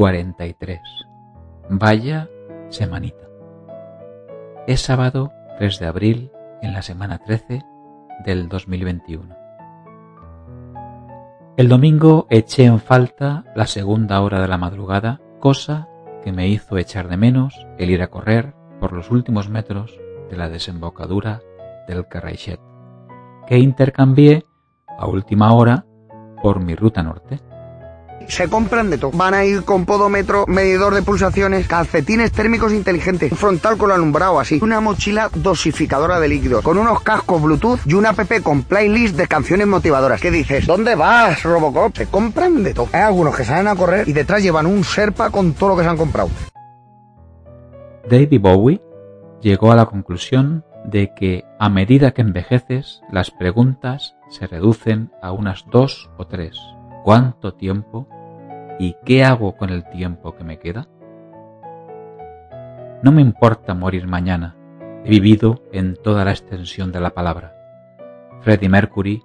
43. Vaya semanita. Es sábado 3 de abril en la semana 13 del 2021. El domingo eché en falta la segunda hora de la madrugada, cosa que me hizo echar de menos el ir a correr por los últimos metros de la desembocadura del Carraixet, que intercambié a última hora por mi ruta norte se compran de todo. Van a ir con podómetro, medidor de pulsaciones, calcetines térmicos inteligentes, frontal con alumbrado así, una mochila dosificadora de líquidos, con unos cascos Bluetooth y una app con playlist de canciones motivadoras. ¿Qué dices? ¿Dónde vas, Robocop? Se compran de todo. Hay algunos que salen a correr y detrás llevan un Sherpa con todo lo que se han comprado. David Bowie llegó a la conclusión de que a medida que envejeces, las preguntas se reducen a unas dos o tres. ¿Cuánto tiempo ¿Y qué hago con el tiempo que me queda? No me importa morir mañana, he vivido en toda la extensión de la palabra. Freddie Mercury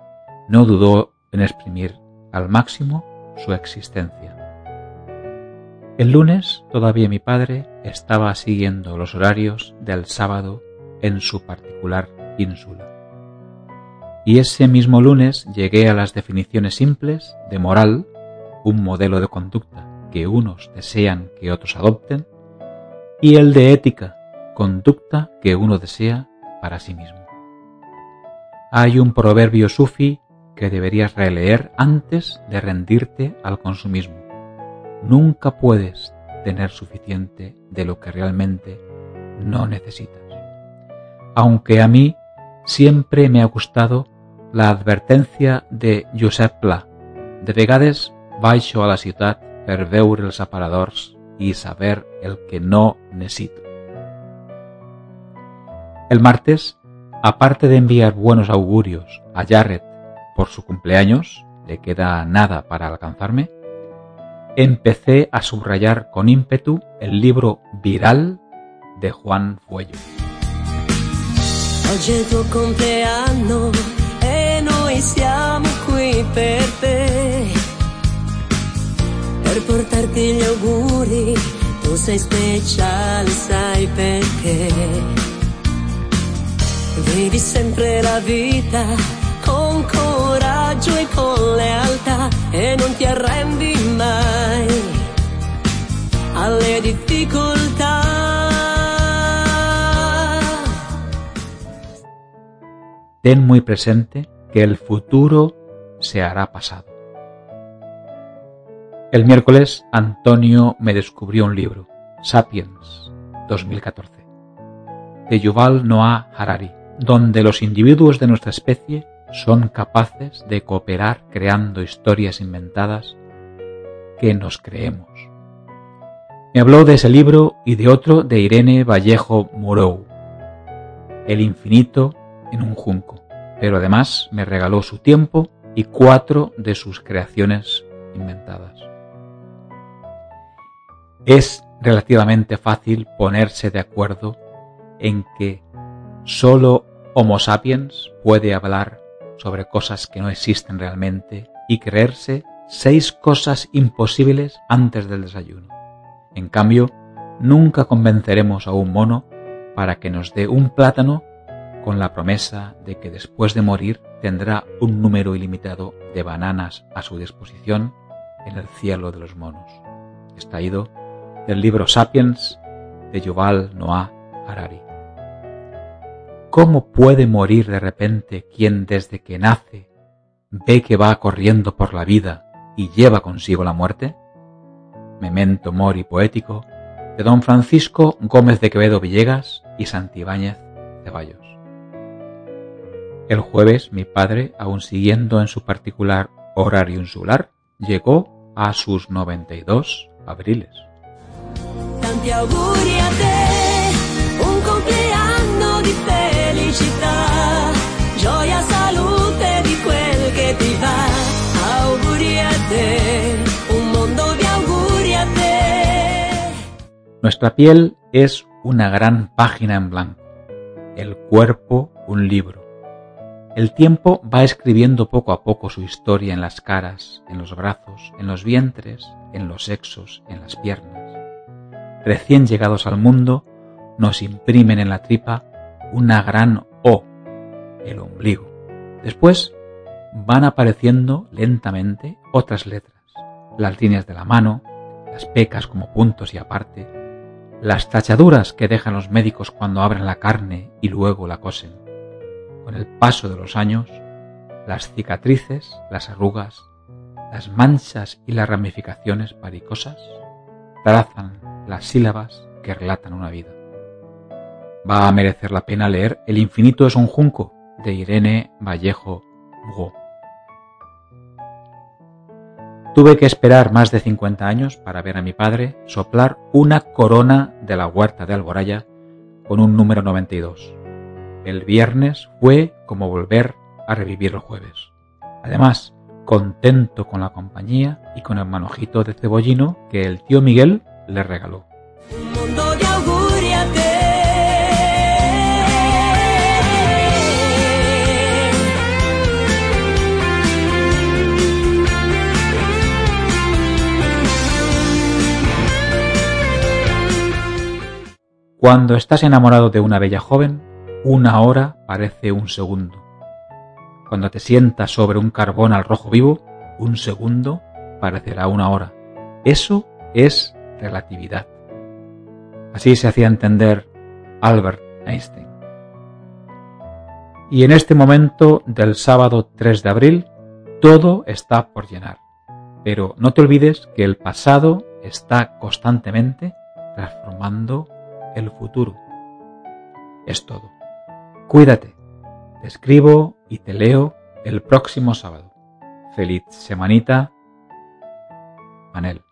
no dudó en exprimir al máximo su existencia. El lunes todavía mi padre estaba siguiendo los horarios del sábado en su particular ínsula. Y ese mismo lunes llegué a las definiciones simples de moral un modelo de conducta que unos desean que otros adopten, y el de ética, conducta que uno desea para sí mismo. Hay un proverbio sufi que deberías releer antes de rendirte al consumismo. Nunca puedes tener suficiente de lo que realmente no necesitas. Aunque a mí siempre me ha gustado la advertencia de Josep Pla, de vegades baixo a la ciutat per veure els aparadors y saber el que no necesito. El martes, aparte de enviar buenos augurios a Jarrett por su cumpleaños, le queda nada para alcanzarme, empecé a subrayar con ímpetu el libro viral de Juan Fuello. Per portarti gli auguri, tu sei speciale, sai perché. Vivi sempre la vita con coraggio e con lealtà e non ti arrendi mai alle difficoltà. Ten muy presente que el futuro se hará pasado. El miércoles Antonio me descubrió un libro, Sapiens 2014, de Yuval Noah Harari, donde los individuos de nuestra especie son capaces de cooperar creando historias inventadas que nos creemos. Me habló de ese libro y de otro de Irene Vallejo Murou, El infinito en un junco, pero además me regaló su tiempo y cuatro de sus creaciones inventadas. Es relativamente fácil ponerse de acuerdo en que solo Homo sapiens puede hablar sobre cosas que no existen realmente y creerse seis cosas imposibles antes del desayuno. En cambio, nunca convenceremos a un mono para que nos dé un plátano con la promesa de que después de morir tendrá un número ilimitado de bananas a su disposición en el cielo de los monos. Está ido del libro Sapiens de Yuval Noah Harari. ¿Cómo puede morir de repente quien desde que nace ve que va corriendo por la vida y lleva consigo la muerte? Memento Mori poético de don Francisco Gómez de Quevedo Villegas y Santibáñez Ceballos. El jueves mi padre, aun siguiendo en su particular horario insular, llegó a sus 92 abriles. Tanti auguri un compleanno di felicità, gioia, salute di quel ti va. Auguri un mundo de auguri. Nuestra piel es una gran página en blanco, el cuerpo un libro. El tiempo va escribiendo poco a poco su historia en las caras, en los brazos, en los vientres, en los sexos, en las piernas. Recién llegados al mundo, nos imprimen en la tripa una gran O, el ombligo. Después van apareciendo lentamente otras letras, las líneas de la mano, las pecas como puntos y aparte, las tachaduras que dejan los médicos cuando abren la carne y luego la cosen con el paso de los años, las cicatrices, las arrugas, las manchas y las ramificaciones varicosas trazan las sílabas que relatan una vida. Va a merecer la pena leer El infinito es un junco de Irene Vallejo Hugo. Tuve que esperar más de 50 años para ver a mi padre soplar una corona de la huerta de Alboraya con un número 92 el viernes fue como volver a revivir el jueves. Además, contento con la compañía y con el manojito de cebollino que el tío Miguel le regaló. Cuando estás enamorado de una bella joven, una hora parece un segundo. Cuando te sientas sobre un carbón al rojo vivo, un segundo parecerá una hora. Eso es relatividad. Así se hacía entender Albert Einstein. Y en este momento del sábado 3 de abril, todo está por llenar. Pero no te olvides que el pasado está constantemente transformando el futuro. Es todo. Cuídate. Te escribo y te leo el próximo sábado. Feliz semanita. Manel.